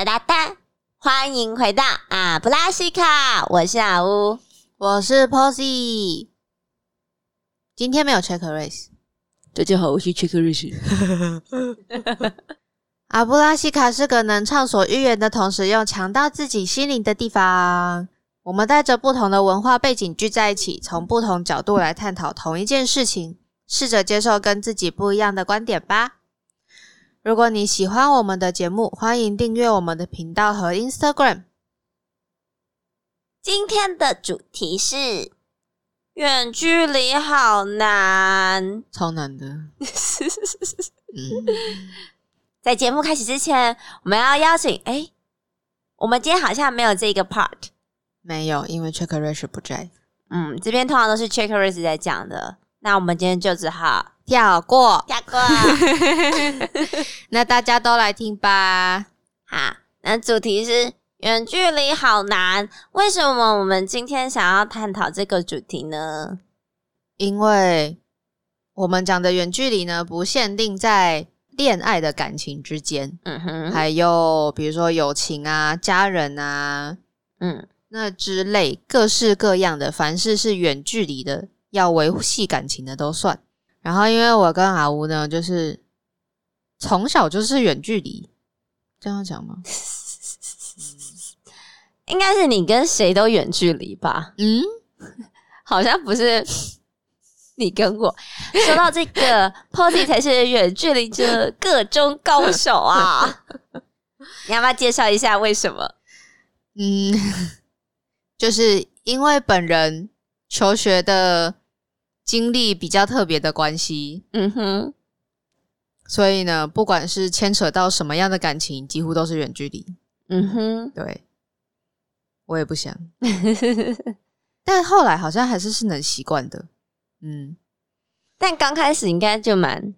哒哒哒！欢迎回到阿布拉西卡，我是阿乌，我是 Posy。今天没有 check race。大家好，我是 check race。阿布拉西卡是个能畅所欲言的同时又强大自己心灵的地方。我们带着不同的文化背景聚在一起，从不同角度来探讨同一件事情，试着接受跟自己不一样的观点吧。如果你喜欢我们的节目，欢迎订阅我们的频道和 Instagram。今天的主题是远距离好难，超难的。嗯，在节目开始之前，我们要邀请哎，我们今天好像没有这个 part，没有，因为 Check Race 不在。嗯，这边通常都是 Check Race 在讲的，那我们今天就只好。跳过，跳过。那大家都来听吧。好，那主题是远距离好难。为什么我们今天想要探讨这个主题呢？因为我们讲的远距离呢，不限定在恋爱的感情之间，嗯哼，还有比如说友情啊、家人啊，嗯，那之类各式各样的，凡是是远距离的，要维系感情的都算。然后，因为我跟阿吴呢，就是从小就是远距离，这样讲吗？应该是你跟谁都远距离吧？嗯，好像不是你跟我。说到这个，Posy 才是远距离的各中高手啊！你要不要介绍一下为什么？嗯，就是因为本人求学的。经历比较特别的关系，嗯哼，所以呢，不管是牵扯到什么样的感情，几乎都是远距离，嗯哼，对，我也不想，但后来好像还是是能习惯的，嗯，但刚开始应该就蛮，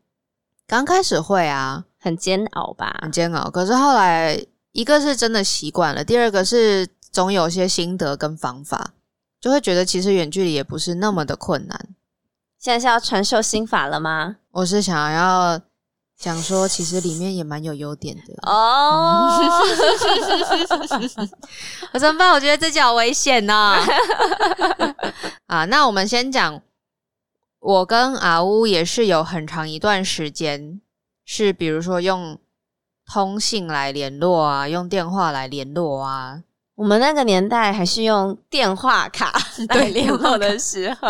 刚开始会啊，很煎熬吧，很煎熬，可是后来一个是真的习惯了，第二个是总有些心得跟方法，就会觉得其实远距离也不是那么的困难。现在是要传授心法了吗？我是想要讲说，其实里面也蛮有优点的哦。我怎么办？我觉得自己好危险呢。啊，那我们先讲，我跟阿乌也是有很长一段时间，是比如说用通信来联络啊，用电话来联络啊。我们那个年代还是用电话卡 来联络的时候，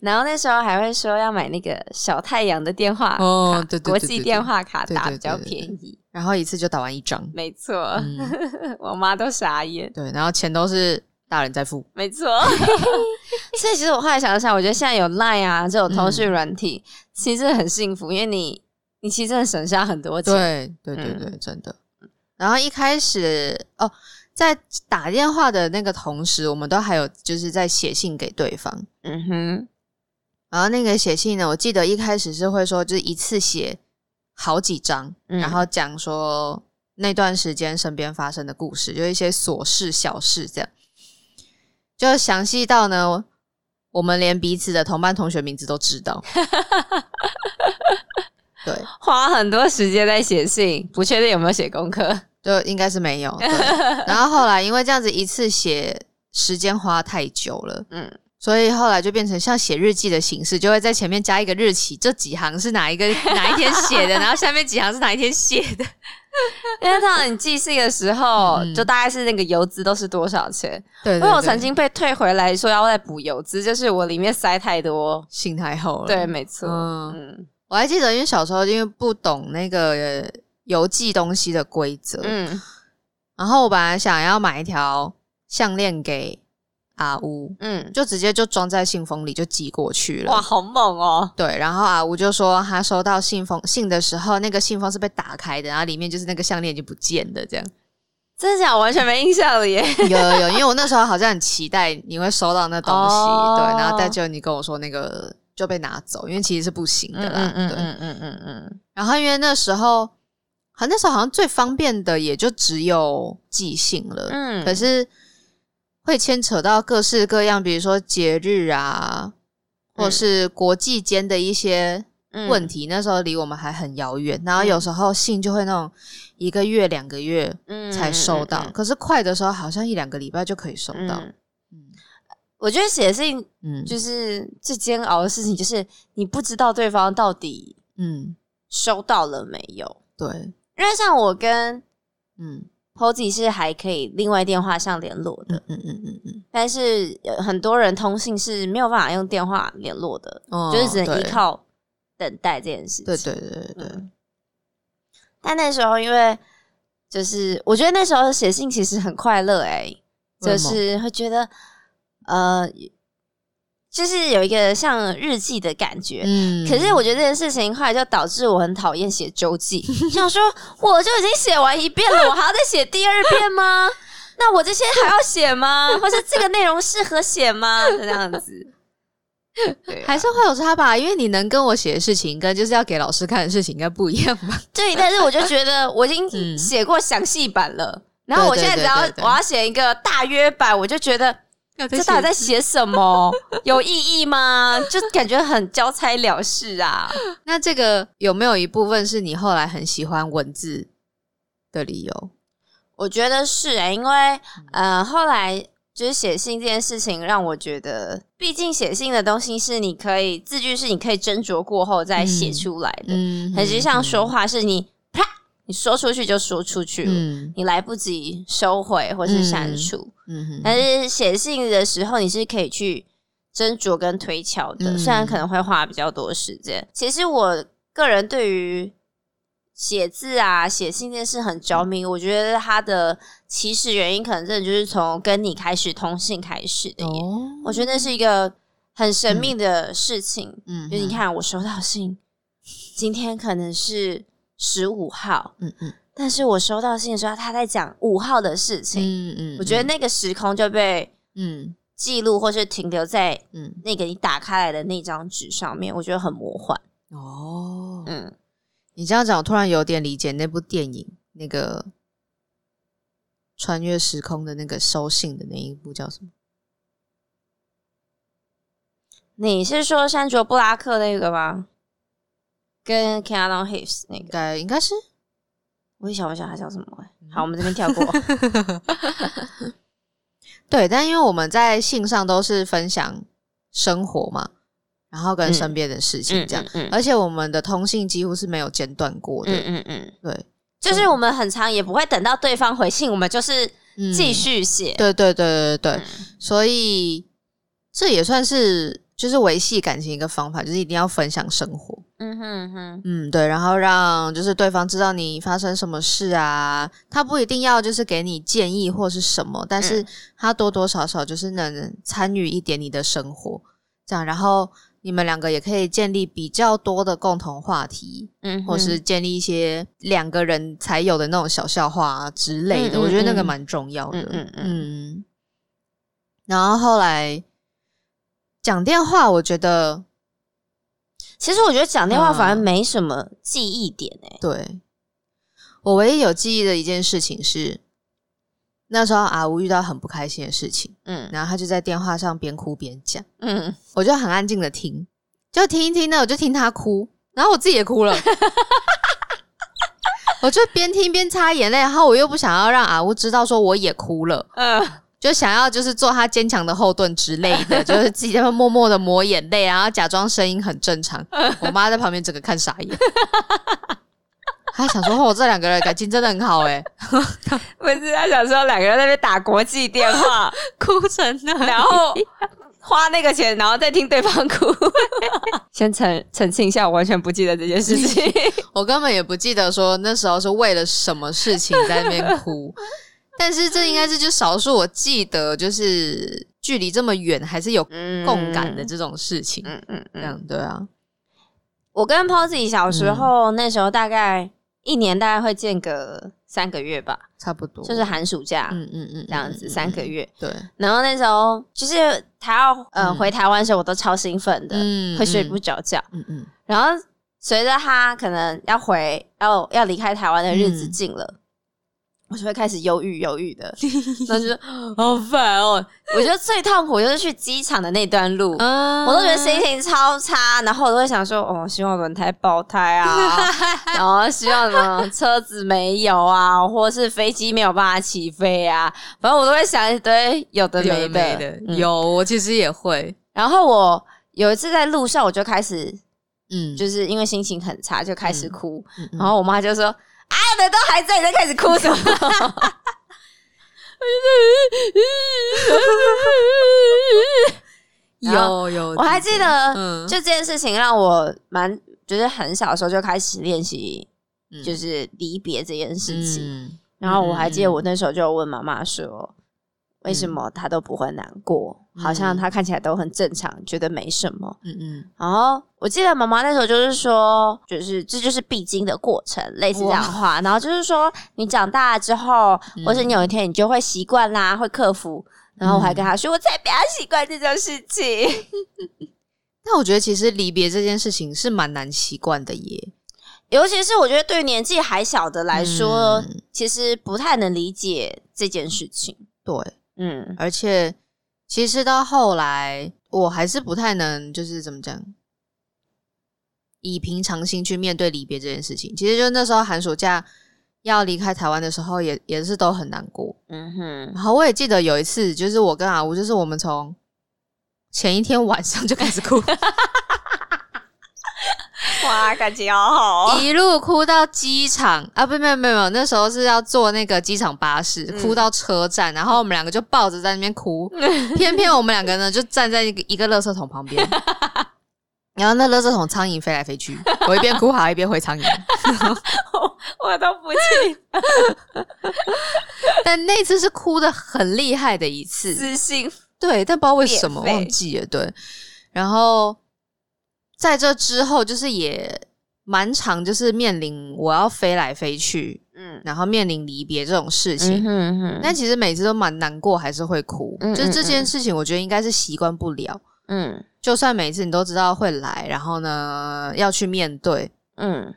然后那时候还会说要买那个小太阳的电话哦，对对，国际电话卡打比较便宜，然后一次就打完一张，没错，我妈都傻眼，对，然后钱都是大人在付，没错，所以其实我后来想想，我觉得现在有 Line 啊这种通讯软体，其实很幸福，因为你你其实真的省下很多钱，对对对对，真的。然后一开始哦。在打电话的那个同时，我们都还有就是在写信给对方。嗯哼，然后那个写信呢，我记得一开始是会说，就是一次写好几张，然后讲说那段时间身边发生的故事，就一些琐事小事这样，就详细到呢，我们连彼此的同班同学名字都知道。对，花很多时间在写信，不确定有没有写功课。就应该是没有，然后后来因为这样子一次写时间花太久了，嗯，所以后来就变成像写日记的形式，就会在前面加一个日期，这几行是哪一个 哪一天写的，然后下面几行是哪一天写的。因为通常你寄信的时候，就大概是那个邮资都是多少钱。对，因为我曾经被退回来说要再补邮资，就是我里面塞太多信太厚了。对，没错。嗯，我还记得，因为小时候因为不懂那个。邮寄东西的规则，嗯，然后我本来想要买一条项链给阿乌，嗯，就直接就装在信封里就寄过去了。哇，好猛哦！对，然后阿乌就说他收到信封信的时候，那个信封是被打开的，然后里面就是那个项链就不见了，这样。真的假？完全没印象了耶。有有，因为我那时候好像很期待你会收到那东西，对，然后但就你跟我说那个就被拿走，因为其实是不行的啦。嗯嗯嗯嗯嗯。然后因为那时候。好，那时候好像最方便的也就只有寄信了。嗯，可是会牵扯到各式各样，比如说节日啊，或是国际间的一些问题。那时候离我们还很遥远，然后有时候信就会那种一个月、两个月才收到。可是快的时候，好像一两个礼拜就可以收到。嗯，我觉得写信，嗯，就是最煎熬的事情，就是你不知道对方到底，嗯，收到了没有？对，因为像我跟，嗯。Posy 是还可以另外电话上联络的，嗯嗯嗯嗯，但是很多人通信是没有办法用电话联络的，就是只能依靠等待这件事情。对对对对对。但那时候，因为就是我觉得那时候写信其实很快乐，哎，就是会觉得呃。就是有一个像日记的感觉，嗯，可是我觉得这件事情后来就导致我很讨厌写周记，想说我就已经写完一遍了，我还要再写第二遍吗？那我这些还要写吗？或是这个内容适合写吗？这样子，还是会有差吧？因为你能跟我写的事情，跟就是要给老师看的事情应该不一样吧？对，但是我就觉得我已经写过详细版了，然后我现在只要我要写一个大约版，我就觉得。这到底在写什么？有意义吗？就感觉很交差了事啊。那这个有没有一部分是你后来很喜欢文字的理由？我觉得是诶，因为呃，后来就是写信这件事情，让我觉得，毕竟写信的东西是你可以字句是你可以斟酌过后再写出来的，嗯，很是像说话是你啪，你说出去就说出去了，你来不及收回或是删除。嗯，但是写信的时候，你是可以去斟酌跟推敲的，虽然可能会花比较多时间。其实我个人对于写字啊、写信这件事很着迷。我觉得它的起始原因，可能真的就是从跟你开始通信开始的。哦，我觉得那是一个很神秘的事情。嗯，就你看，我收到信，今天可能是十五号。嗯嗯。但是我收到信的时候，他在讲五号的事情。嗯嗯，我觉得那个时空就被嗯记录，或是停留在嗯那个你打开来的那张纸上面，我觉得很魔幻。哦，嗯，你这样讲，我突然有点理解那部电影，那个穿越时空的那个收信的那一部叫什么？你是说山卓布拉克那个吗？跟 Keanu Reeves 那个？应该是。我也想不想他叫什么？好，我们这边跳过。对，但因为我们在信上都是分享生活嘛，然后跟身边的事情这样，而且我们的通信几乎是没有间断过的。嗯嗯嗯，对，就是我们很长也不会等到对方回信，我们就是继续写。对对对对对，所以这也算是。就是维系感情一个方法，就是一定要分享生活。嗯哼哼，嗯，对，然后让就是对方知道你发生什么事啊，他不一定要就是给你建议或是什么，但是他多多少少就是能参与一点你的生活，这样，然后你们两个也可以建立比较多的共同话题，嗯，或是建立一些两个人才有的那种小笑话啊之类的，我觉得那个蛮重要的。嗯嗯，然后后来。讲电话，我觉得，其实我觉得讲电话反而没什么记忆点诶。对，我唯一有记忆的一件事情是，那时候阿吴遇到很不开心的事情，嗯，然后他就在电话上边哭边讲，嗯，我就很安静的听，就听一听呢，我就听他哭，然后我自己也哭了，我就边听边擦眼泪，然后我又不想要让阿吴知道说我也哭了，嗯。就想要就是做他坚强的后盾之类的，就是自己在那默默的抹眼泪，然后假装声音很正常。我妈在旁边整个看傻眼，她想说：“哦这两个人感情真的很好哎。”不是，她想说两个人在那边打国际电话，哭成那，然后花那个钱，然后再听对方哭。先澄澄清一下，我完全不记得这件事情，我根本也不记得说那时候是为了什么事情在那边哭。但是这应该是就少数我记得，就是距离这么远还是有共感的这种事情。嗯这样对啊。我跟 Posy 小时候那时候大概一年大概会间隔三个月吧，差不多就是寒暑假。嗯嗯嗯，这样子三个月。对。然后那时候就是他要呃回台湾的时候，我都超兴奋的，会睡不着觉。嗯嗯。然后随着他可能要回要要离开台湾的日子近了。我就会开始犹豫犹豫的，那就好烦哦。我觉得最痛苦就是去机场的那段路，我都觉得心情超差，然后我都会想说，哦，希望轮胎爆胎啊，然后希望呢车子没有啊，或是飞机没有办法起飞啊，反正我都会想一堆有的没的。有，我其实也会。然后我有一次在路上，我就开始，嗯，就是因为心情很差，就开始哭，然后我妈就说。啊！的都还在，你在开始哭什么？有有，我还记得，就这件事情让我蛮，就是很小的时候就开始练习，就是离别这件事情。然后我还记得，我那时候就问妈妈说。为什么他都不会难过？好像他看起来都很正常，觉得没什么。嗯嗯。然后我记得妈妈那时候就是说，就是这就是必经的过程，类似这样的话。然后就是说，你长大了之后，或者你有一天你就会习惯啦，会克服。然后我还跟他说，我才不要习惯这种事情。那我觉得其实离别这件事情是蛮难习惯的耶，尤其是我觉得对年纪还小的来说，其实不太能理解这件事情。对。嗯，而且其实到后来，我还是不太能，就是怎么讲，以平常心去面对离别这件事情。其实就那时候寒暑假要离开台湾的时候，也也是都很难过。嗯哼，然后我也记得有一次，就是我跟阿吴，就是我们从前一天晚上就开始哭。哇，感情好好，一路哭到机场啊！不，没有没有没有，那时候是要坐那个机场巴士，哭到车站，然后我们两个就抱着在那边哭。偏偏我们两个呢，就站在一个一个垃圾桶旁边，然后那垃圾桶苍蝇飞来飞去，我一边哭还一边回苍蝇，我都不记。但那次是哭的很厉害的一次，私心对，但不知道为什么忘记了。对，然后。在这之后，就是也蛮长，就是面临我要飞来飞去，嗯，然后面临离别这种事情，嗯但其实每次都蛮难过，还是会哭，就是这件事情，我觉得应该是习惯不了，嗯，就算每次你都知道会来，然后呢要去面对，嗯，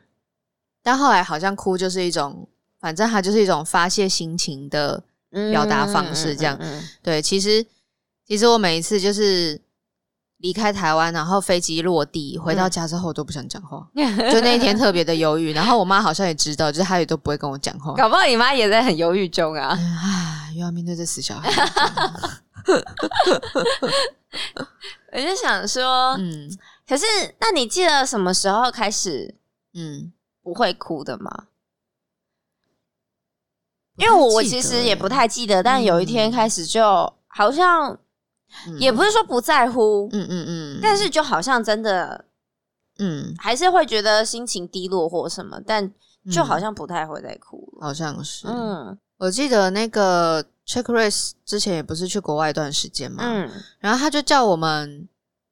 但后来好像哭就是一种，反正它就是一种发泄心情的表达方式，这样，对，其实其实我每一次就是。离开台湾，然后飞机落地，回到家之后都不想讲话，就那一天特别的忧郁。然后我妈好像也知道，就是她也都不会跟我讲话。搞不好你妈也在很忧郁中啊！唉，又要面对这死小孩。我就想说，嗯，可是那你记得什么时候开始，嗯，不会哭的吗？因为我我其实也不太记得，但有一天开始就好像。也不是说不在乎，嗯嗯嗯，但是就好像真的，嗯，还是会觉得心情低落或什么，但就好像不太会再哭了，好像是。嗯，我记得那个 Check Race 之前也不是去国外一段时间嘛，嗯，然后他就叫我们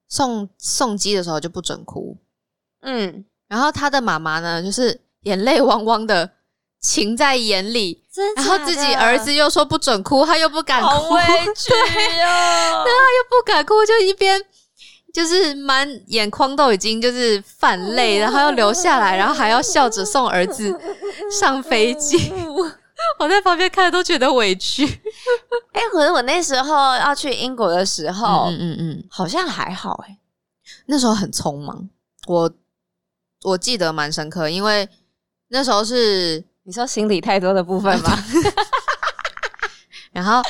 送送机的时候就不准哭，嗯，然后他的妈妈呢，就是眼泪汪汪的。情在眼里，然后自己儿子又说不准哭，他又不敢哭，好委屈哦。对，他又不敢哭，就一边就是满眼眶都已经就是泛泪，然后又流下来，然后还要笑着送儿子 上飞机。我在旁边看都觉得委屈。哎，可是我那时候要去英国的时候，嗯嗯嗯，好像还好哎。那时候很匆忙，我我记得蛮深刻，因为那时候是。你说心理太多的部分吗？然后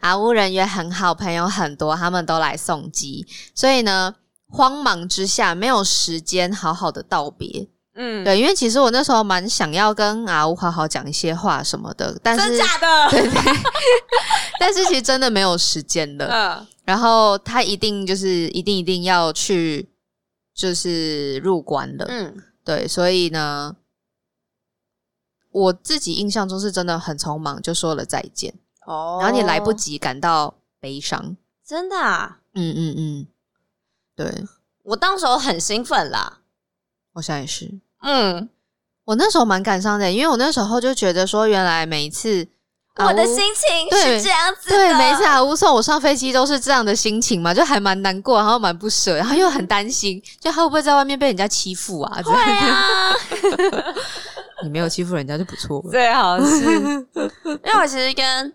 阿乌人也很好，朋友很多，他们都来送机，所以呢，慌忙之下没有时间好好的道别。嗯，对，因为其实我那时候蛮想要跟阿乌好好讲一些话什么的，但是假的，对 对，但是其实真的没有时间了。嗯，然后他一定就是一定一定要去，就是入关了。嗯，对，所以呢。我自己印象中是真的很匆忙，就说了再见哦，然后你来不及感到悲伤，真的？啊？嗯嗯嗯，对我当时候很兴奋啦，我想也是，嗯，我那时候蛮感伤的，因为我那时候就觉得说，原来每一次我的心情是这样子，对，每一次阿乌送我上飞机都是这样的心情嘛，就还蛮难过，然后蛮不舍，然后又很担心，就他会不会在外面被人家欺负啊？会啊。你没有欺负人家就不错了。最好是，因为我其实跟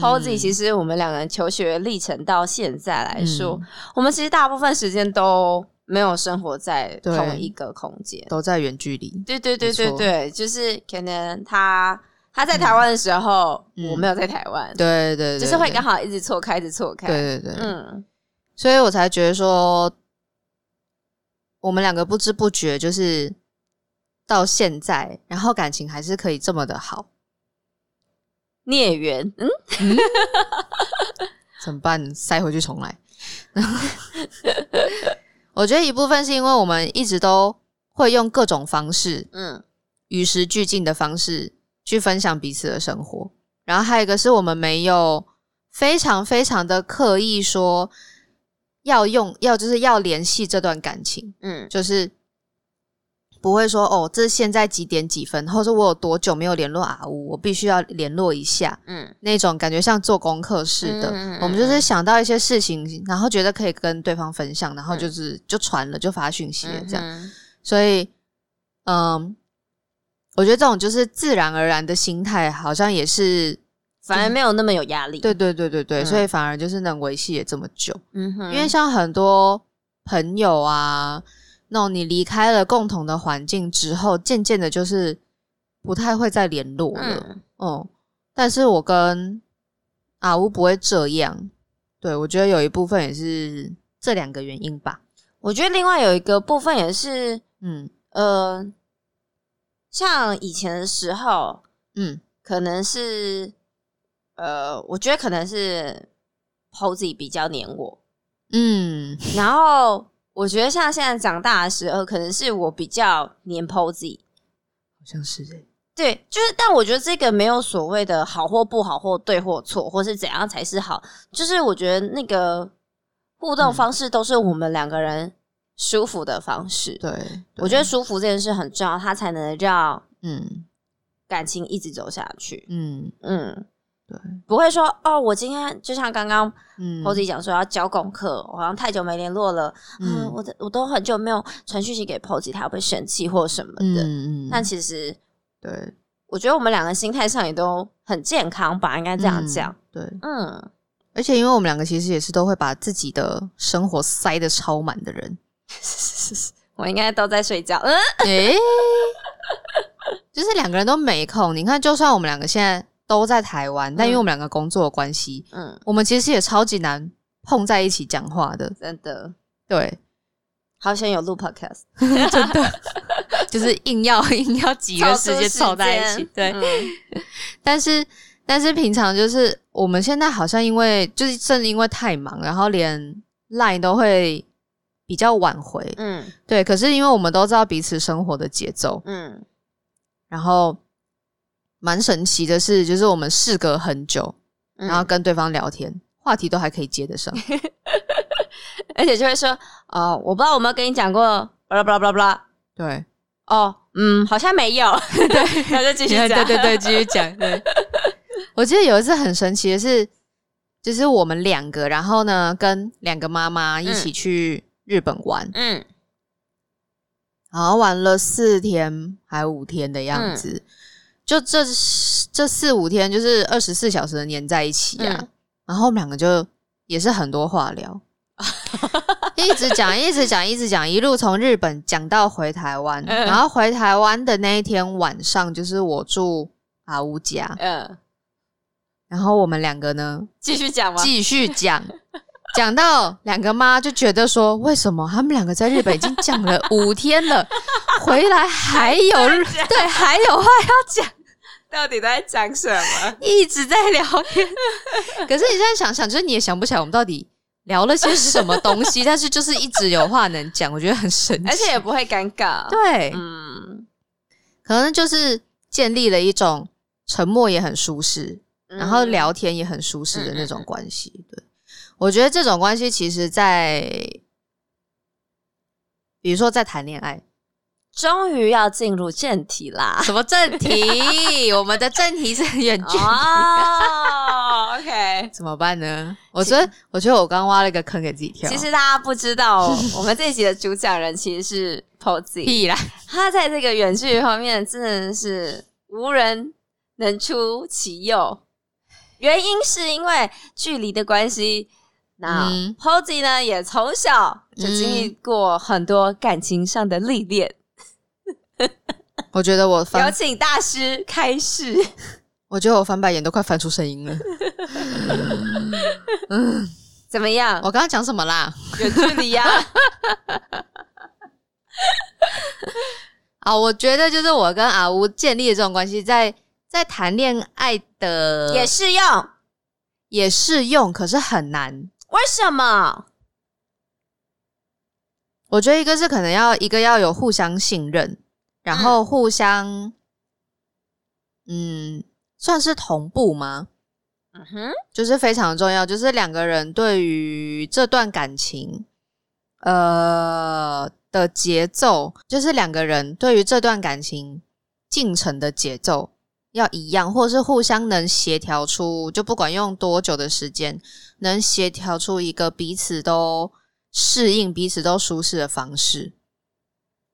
Posy，其实我们两个人求学历程到现在来说，我们其实大部分时间都没有生活在同一个空间，都在远距离。对对对对对，就是可能他他在台湾的时候，我没有在台湾。对对，就是会刚好一直错开，一直错开。对对对，嗯，所以我才觉得说。我们两个不知不觉就是到现在，然后感情还是可以这么的好，孽缘，嗯，怎么办？塞回去重来。我觉得一部分是因为我们一直都会用各种方式，嗯，与时俱进的方式去分享彼此的生活，然后还有一个是我们没有非常非常的刻意说。要用要就是要联系这段感情，嗯，就是不会说哦，这是现在几点几分，或者我有多久没有联络阿乌，我必须要联络一下，嗯，那种感觉像做功课似的。我们就是想到一些事情，然后觉得可以跟对方分享，然后就是就传了，就发讯息了这样。所以，嗯，我觉得这种就是自然而然的心态，好像也是。反而没有那么有压力，对对对对对，所以反而就是能维系也这么久。嗯哼，因为像很多朋友啊，那种你离开了共同的环境之后，渐渐的就是不太会再联络了。哦，但是我跟阿乌不会这样。对我觉得有一部分也是这两个原因吧。我觉得另外有一个部分也是，嗯呃，像以前的时候，嗯，可能是。呃，我觉得可能是 Posy 比较黏我，嗯，然后我觉得像现在长大的时候，可能是我比较黏 Posy，好像是哎，对，就是，但我觉得这个没有所谓的好或不好，或对或错，或是怎样才是好，就是我觉得那个互动方式都是我们两个人舒服的方式，对，我觉得舒服这件事很重要，它才能让嗯。感情一直走下去，嗯。嗯。对，不会说哦，我今天就像刚刚 Posy 讲说要交功课，我好像太久没联络了，嗯，我我都很久没有传讯息给 Posy，他会生气或什么的。嗯嗯。但其实，对，我觉得我们两个心态上也都很健康吧，应该这样讲。对，嗯。而且因为我们两个其实也是都会把自己的生活塞的超满的人，我应该都在睡觉。嗯，诶，就是两个人都没空。你看，就算我们两个现在。都在台湾，但因为我们两个工作的关系，嗯，我们其实也超级难碰在一起讲话的，真的。对，好想有录 podcast，真的，就是硬要硬要挤个时间凑在一起。对，但是但是平常就是我们现在好像因为就是正因为太忙，然后连 line 都会比较晚回。嗯，对。可是因为我们都知道彼此生活的节奏，嗯，然后。蛮神奇的是，就是我们事隔很久，然后跟对方聊天，话题都还可以接得上，而且就会说：“哦，我不知道我没有跟你讲过，巴拉巴拉巴拉巴拉。”对，哦，嗯，好像没有，对，那就继续讲，对对对，继续讲。对，我记得有一次很神奇的是，就是我们两个，然后呢，跟两个妈妈一起去日本玩，嗯，然后玩了四天还五天的样子。就这这四五天，就是二十四小时的黏在一起啊，然后我们两个就也是很多话聊，一直讲，一直讲，一直讲，一路从日本讲到回台湾，然后回台湾的那一天晚上，就是我住阿乌家，嗯，然后我们两个呢继续讲吗？继续讲，讲到两个妈就觉得说，为什么？他们两个在日本已经讲了五天了，回来还有对还有话要讲。到底在讲什么？一直在聊天。可是你现在想想，就是你也想不起来我们到底聊了些什么东西。但是就是一直有话能讲，我觉得很神奇，而且也不会尴尬。对，嗯，可能就是建立了一种沉默也很舒适，然后聊天也很舒适的那种关系。对，我觉得这种关系其实，在比如说在谈恋爱。终于要进入正题啦！什么正题？我们的正题是远距离。哦，OK 怎么办呢？我觉得，我觉得我刚挖了一个坑给自己跳。其实大家不知道，我们这一集的主讲人其实是 Posy。屁啦！他在这个远距离方面真的是无人能出其右。原因是因为距离的关系。那 Posy 呢，也从小就经历过很多感情上的历练。我觉得我有请大师开始。我觉得我翻白眼都快翻出声音了。嗯，怎么样？我刚刚讲什么啦？远距离呀。啊，我觉得就是我跟阿乌建立的这种关系，在在谈恋爱的也适用，也适用，可是很难。为什么？我觉得一个是可能要一个要有互相信任，然后互相，嗯，算是同步吗？嗯哼，就是非常重要，就是两个人对于这段感情，呃的节奏，就是两个人对于这段感情进程的节奏。要一样，或者是互相能协调出，就不管用多久的时间，能协调出一个彼此都适应、彼此都舒适的方式。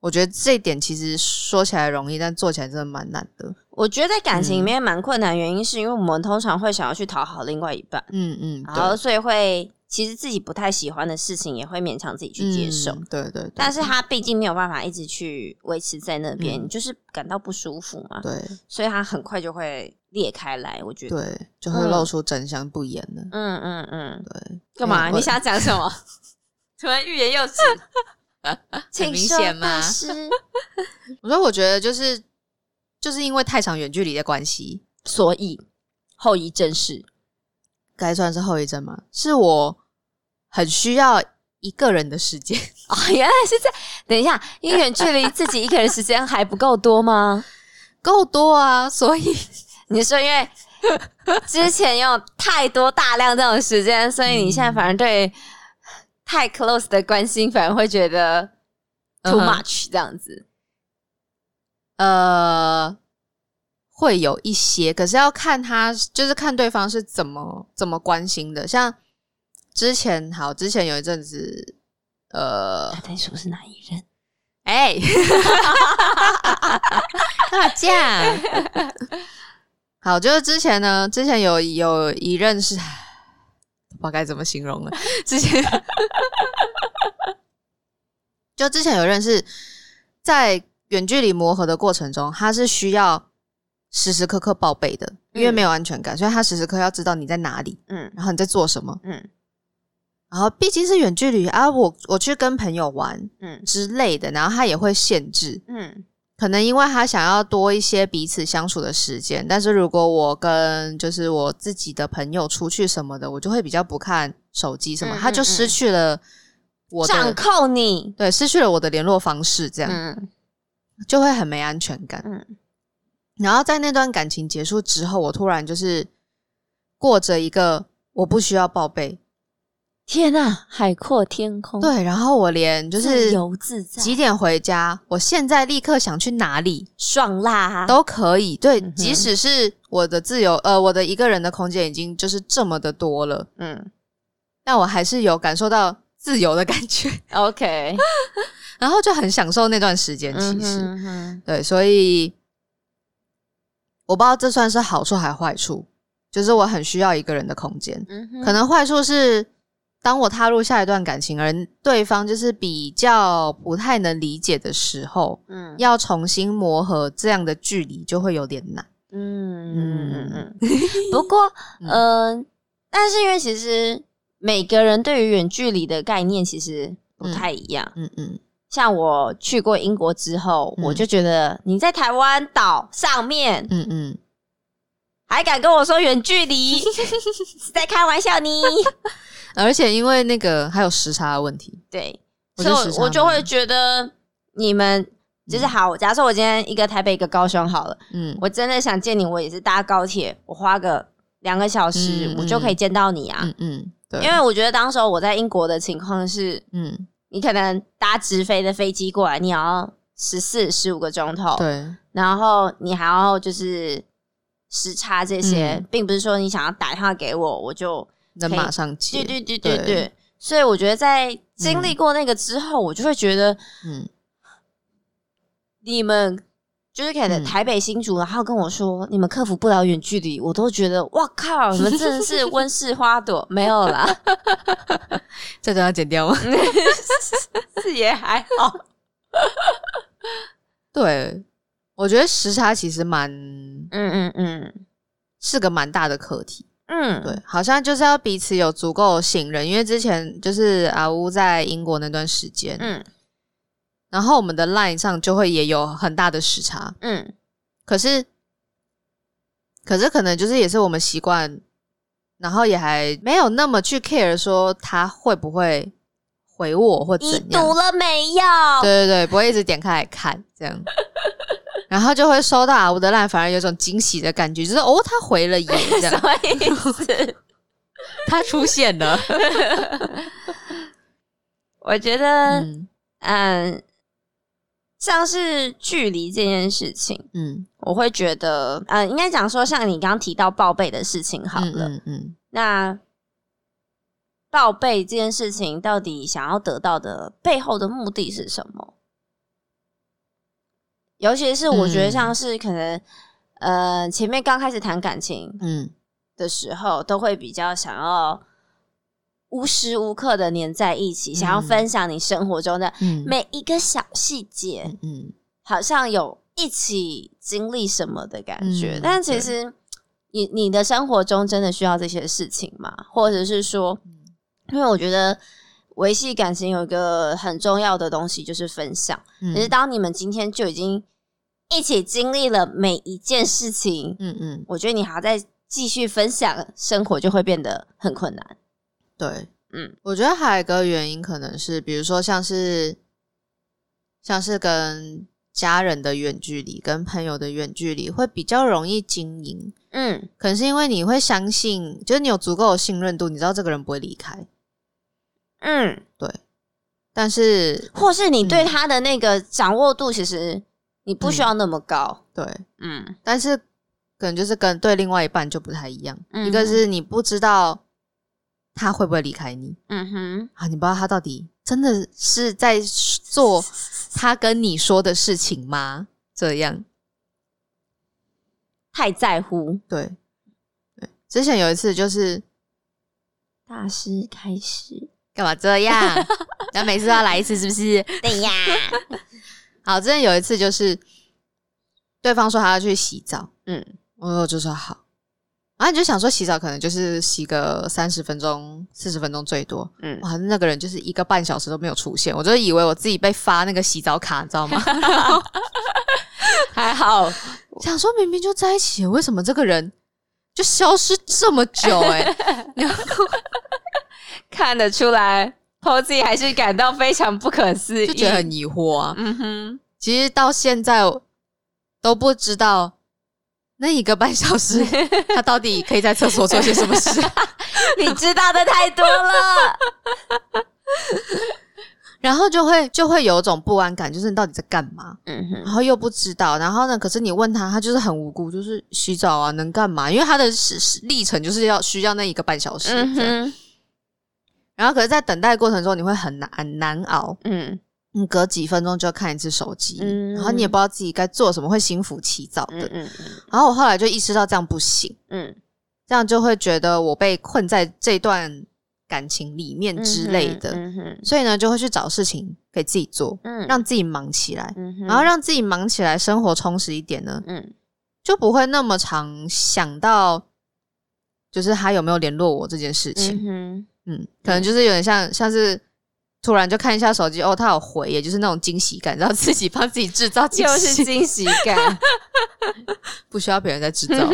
我觉得这一点其实说起来容易，但做起来真的蛮难的。我觉得在感情里面蛮困难，原因是因为我们通常会想要去讨好另外一半，嗯嗯，然后所以会。其实自己不太喜欢的事情，也会勉强自己去接受。对对，但是他毕竟没有办法一直去维持在那边，就是感到不舒服嘛。对，所以他很快就会裂开来。我觉得，对，就会露出真相不言了。嗯嗯嗯，对。干嘛？你想讲什么？突然欲言又止？很明显吗？我说，我觉得就是就是因为太长远距离的关系，所以后遗症是。该算是后遗症吗？是我很需要一个人的时间哦，原来是这样。等一下，因远距离自己一个人时间还不够多吗？够多啊！所以 你说，因为之前有太多大量这种时间，所以你现在反而对太 close 的关心，反而会觉得 too much 这样子。呃。会有一些，可是要看他，就是看对方是怎么怎么关心的。像之前，好，之前有一阵子，呃，他在说是哪一任？哎，大架。好，就是之前呢，之前有有一任是，道该怎么形容了。之前，就之前有认识，在远距离磨合的过程中，他是需要。时时刻刻报备的，因为没有安全感，所以他时时刻要知道你在哪里，嗯，然后你在做什么，嗯，然后毕竟是远距离啊，我我去跟朋友玩，嗯之类的，然后他也会限制，嗯，可能因为他想要多一些彼此相处的时间，但是如果我跟就是我自己的朋友出去什么的，我就会比较不看手机什么，他就失去了我掌控你，对，失去了我的联络方式，这样就会很没安全感，嗯。然后在那段感情结束之后，我突然就是过着一个我不需要报备，天呐，海阔天空。对，然后我连就是自由自在，几点回家，我现在立刻想去哪里爽啦，都可以。对，即使是我的自由，呃，我的一个人的空间已经就是这么的多了，嗯，但我还是有感受到自由的感觉。OK，然后就很享受那段时间。其实，对，所以。我不知道这算是好处还是坏处，就是我很需要一个人的空间。可能坏处是，当我踏入下一段感情，而对方就是比较不太能理解的时候，嗯，要重新磨合这样的距离就会有点难。嗯嗯嗯嗯。不过，嗯，但是因为其实每个人对于远距离的概念其实不太一样。嗯嗯。像我去过英国之后，我就觉得你在台湾岛上面，嗯嗯，还敢跟我说远距离，是在开玩笑呢。而且因为那个还有时差的问题，对，所以我就会觉得你们就是好。假设我今天一个台北一个高雄好了，嗯，我真的想见你，我也是搭高铁，我花个两个小时，我就可以见到你啊。嗯嗯，对，因为我觉得当时候我在英国的情况是，嗯。你可能搭直飞的飞机过来，你要十四十五个钟头，对，然后你还要就是时差这些，并不是说你想要打电话给我，我就能马上接。对对对对对，所以我觉得在经历过那个之后，我就会觉得，嗯，你们就是可能台北新竹，然后跟我说你们克服不了远距离，我都觉得哇靠，你们真的是 温室花朵，没有啦，这都要剪掉吗？是也还好，对。我觉得时差其实蛮，嗯嗯嗯，是个蛮大的课题。嗯，对，好像就是要彼此有足够信任，因为之前就是阿乌在英国那段时间，嗯，然后我们的 line 上就会也有很大的时差，嗯，可是，可是可能就是也是我们习惯，然后也还没有那么去 care 说他会不会回我或怎样，你读了没有？对对对，不会一直点开来看这样。然后就会收到阿乌的烂，反而有种惊喜的感觉，就是哦，他回了耶，这样，他出现了。我觉得，嗯，像是距离这件事情，嗯，我会觉得，嗯，应该讲说，像你刚刚提到报备的事情，好了，嗯嗯，那报备这件事情到底想要得到的背后的目的是什么？尤其是我觉得，像是可能，呃，前面刚开始谈感情，嗯，的时候，都会比较想要无时无刻的黏在一起，想要分享你生活中的每一个小细节，嗯，好像有一起经历什么的感觉。但其实，你你的生活中真的需要这些事情吗？或者是说，因为我觉得。维系感情有一个很重要的东西就是分享。可是当你们今天就已经一起经历了每一件事情，嗯嗯，我觉得你还要再继续分享，生活就会变得很困难。对，嗯，我觉得还有一个原因可能是，比如说像是像是跟家人的远距离、跟朋友的远距离会比较容易经营。嗯，可能是因为你会相信，就是你有足够的信任度，你知道这个人不会离开。嗯，对，但是或是你对他的那个掌握度，其实你不需要那么高。对，嗯，但是可能就是跟对另外一半就不太一样。一个是你不知道他会不会离开你，嗯哼，啊，你不知道他到底真的是在做他跟你说的事情吗？这样太在乎。对，对，之前有一次就是大师开始。干嘛这样？然后每次都要来一次，是不是？对呀。好，之前有一次就是对方说他要去洗澡，嗯，我就说好。然后你就想说洗澡可能就是洗个三十分钟、四十分钟最多，嗯，哇，那个人就是一个半小时都没有出现，我就以为我自己被发那个洗澡卡，你知道吗？还好，想说明明就在一起，为什么这个人就消失这么久？哎。看得出来，Posy 还是感到非常不可思议，就觉得很疑惑啊。嗯哼，其实到现在都不知道那一个半小时 他到底可以在厕所做些什么事。你知道的太多了，然后就会就会有种不安感，就是你到底在干嘛？嗯哼，然后又不知道，然后呢？可是你问他，他就是很无辜，就是洗澡啊，能干嘛？因为他的历程就是要需要那一个半小时。嗯哼。然后，可是，在等待过程中，你会很难难熬。嗯，你隔几分钟就要看一次手机，然后你也不知道自己该做什么，会心浮气躁的。嗯嗯。然后我后来就意识到这样不行。嗯。这样就会觉得我被困在这段感情里面之类的。嗯所以呢，就会去找事情给自己做，嗯，让自己忙起来。嗯然后让自己忙起来，生活充实一点呢。嗯。就不会那么常想到，就是他有没有联络我这件事情。嗯嗯，可能就是有点像，像是突然就看一下手机，哦，他有回，也就是那种惊喜感，然后自己帮自己制造惊喜，就是惊喜感，不需要别人在制造。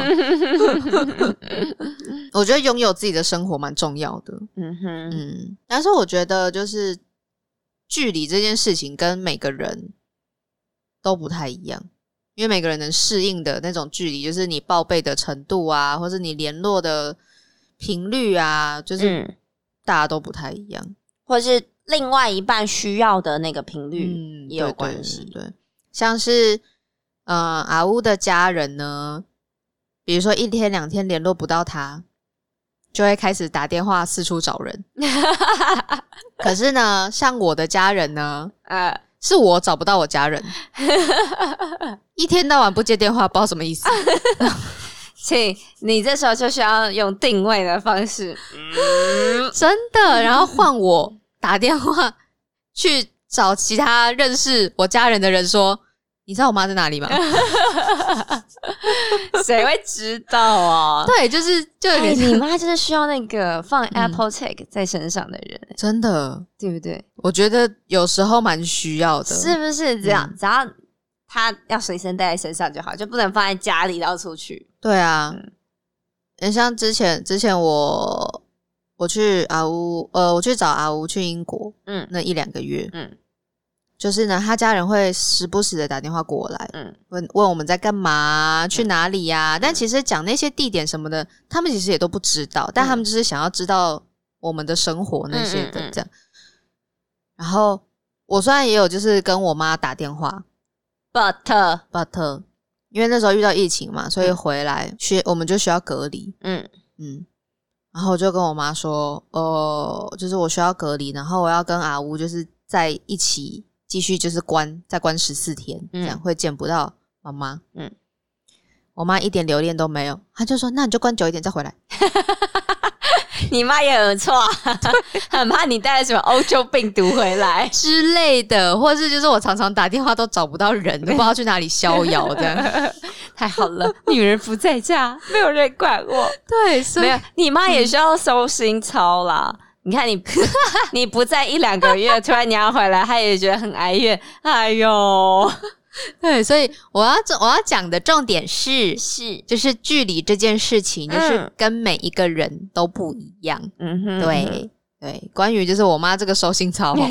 我觉得拥有自己的生活蛮重要的。嗯哼，嗯，但是我觉得就是距离这件事情跟每个人都不太一样，因为每个人能适应的那种距离，就是你报备的程度啊，或是你联络的频率啊，就是。大家都不太一样，或者是另外一半需要的那个频率也有关系。对，像是呃阿乌的家人呢，比如说一天两天联络不到他，就会开始打电话四处找人。可是呢，像我的家人呢，呃，是我找不到我家人，一天到晚不接电话，不知道什么意思。请你这时候就需要用定位的方式，真的，然后换我打电话去找其他认识我家人的人说。你知道我妈在哪里吗？谁会知道啊？对，就是就你妈就是需要那个放 Apple Tag 在身上的人，真的对不对？我觉得有时候蛮需要的，是不是这样？只要他要随身带在身上就好，就不能放在家里要出去。对啊，你像之前之前我我去阿乌呃，我去找阿乌去英国，嗯，那一两个月，嗯。就是呢，他家人会时不时的打电话过来，嗯，问问我们在干嘛，去哪里呀？但其实讲那些地点什么的，他们其实也都不知道，但他们就是想要知道我们的生活那些的这样。然后我虽然也有就是跟我妈打电话，but but 因为那时候遇到疫情嘛，所以回来需我们就需要隔离，嗯。嗯，然后我就跟我妈说，呃，就是我需要隔离，然后我要跟阿乌就是在一起。继续就是关，再关十四天，这样会见不到妈妈。嗯，我妈一点留恋都没有，她就说：“那你就关久一点再回来。”你妈也很错，很怕你带了什么欧洲病毒回来之类的，或是就是我常常打电话都找不到人，都不知道去哪里逍遥的。太好了，女人不在家，没有人管我。对，没有，你妈也需要收心操啦。你看你，你不在一两个月，突然你要回来，他也觉得很哀怨。哎呦，对，所以我要我要讲的重点是是，就是距离这件事情，就是跟每一个人都不一样。嗯哼，对对，关于就是我妈这个收心操。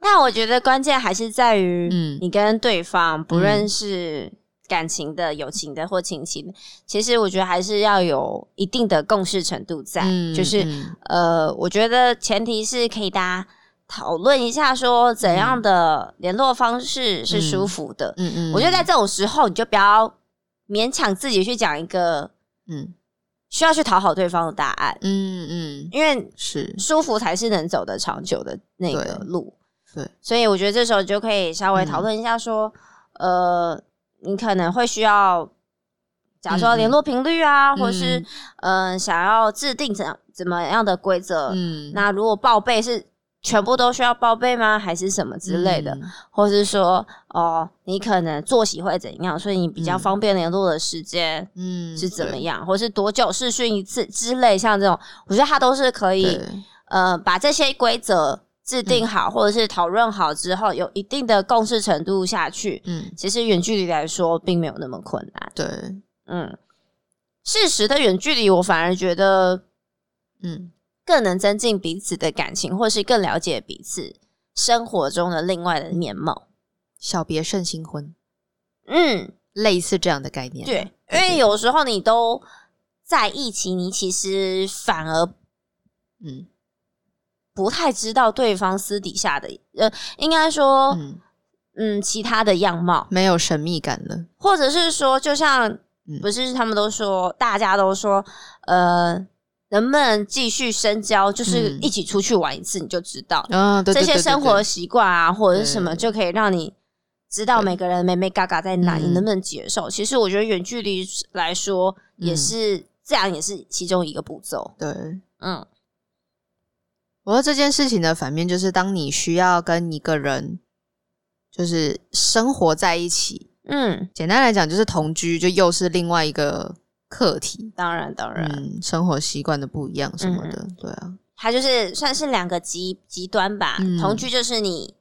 那我觉得关键还是在于，嗯，你跟对方不认识。感情的、友情的或亲情，其实我觉得还是要有一定的共识程度在。就是呃，我觉得前提是可以大家讨论一下，说怎样的联络方式是舒服的。嗯嗯，我觉得在这种时候，你就不要勉强自己去讲一个嗯需要去讨好对方的答案。嗯嗯，因为是舒服才是能走得长久的那个路。对，所以我觉得这时候就可以稍微讨论一下，说呃。你可能会需要，假如说联络频率啊，或是嗯，想要制定怎怎么样的规则？嗯，那如果报备是全部都需要报备吗？还是什么之类的？或是说哦，你可能作息会怎样？所以你比较方便联络的时间，嗯，是怎么样？或是多久试训一次之类？像这种，我觉得它都是可以，呃，把这些规则。制定好或者是讨论好之后，有一定的共识程度下去，嗯，其实远距离来说并没有那么困难。对，嗯，事实的远距离，我反而觉得，嗯，更能增进彼此的感情，或是更了解彼此生活中的另外的面貌。小别胜新婚，嗯，类似这样的概念。对，因为有时候你都在一起，你其实反而，嗯。不太知道对方私底下的，呃，应该说，嗯，其他的样貌。没有神秘感了，或者是说，就像不是他们都说，大家都说，呃，能不能继续深交，就是一起出去玩一次，你就知道，嗯，这些生活习惯啊，或者是什么，就可以让你知道每个人美美嘎嘎在哪，你能不能接受？其实我觉得远距离来说，也是这样，也是其中一个步骤。对，嗯。我说这件事情的反面就是，当你需要跟一个人就是生活在一起，嗯，简单来讲就是同居，就又是另外一个课题。当然，当然，生活习惯的不一样什么的，对啊，它就是算是两个极极端吧。同居就是你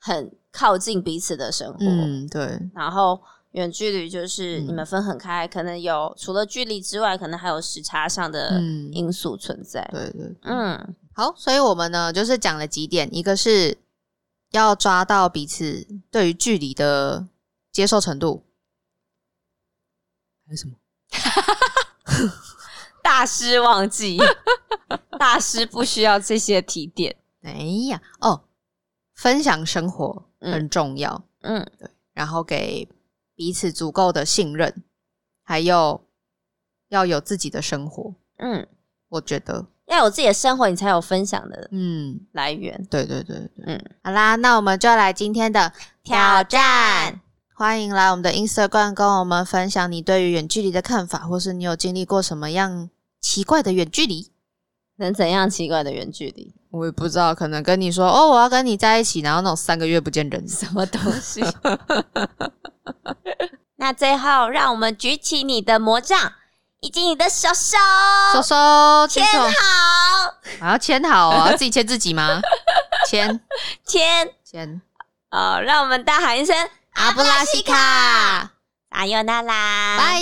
很靠近彼此的生活，嗯，对，然后。远距离就是你们分很开，可能有除了距离之外，可能还有时差上的因素存在。对对，嗯，好，所以我们呢就是讲了几点，一个是要抓到彼此对于距离的接受程度，还有什么？大师忘记，大师不需要这些提点。哎呀，哦，分享生活很重要。嗯，对，然后给。彼此足够的信任，还有要有自己的生活。嗯，我觉得要有自己的生活，你才有分享的嗯来源。对对对对，嗯，好啦，那我们就来今天的挑战。欢迎来我们的 Instagram 跟我们分享你对于远距离的看法，或是你有经历过什么样奇怪的远距离？能怎样奇怪的远距离？我也不知道，可能跟你说哦，我要跟你在一起，然后那种三个月不见人，什么东西？那最后，让我们举起你的魔杖以及你的手。手，手手牵好，我要牵好哦，自己牵自己吗？牵牵牵，哦，让我们大喊一声。阿布拉西卡，阿尤娜拉，拜。